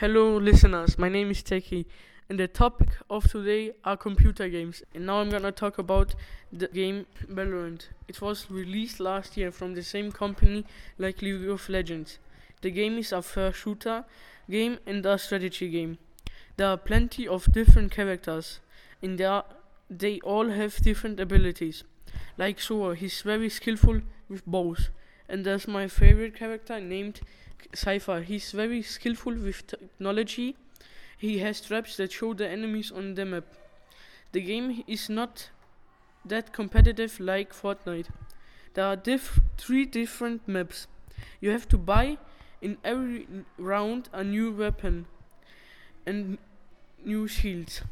Hello, listeners. My name is Teki, and the topic of today are computer games. And now I'm gonna talk about the game Valorant. It was released last year from the same company like League of Legends. The game is a first shooter game and a strategy game. There are plenty of different characters, and they, are, they all have different abilities. Like Sova, he's very skillful with bows, and there's my favorite character named Cypher. He's very skillful with technology. He has traps that show the enemies on the map. The game is not that competitive like Fortnite. There are diff- three different maps. You have to buy in every round a new weapon and new shields.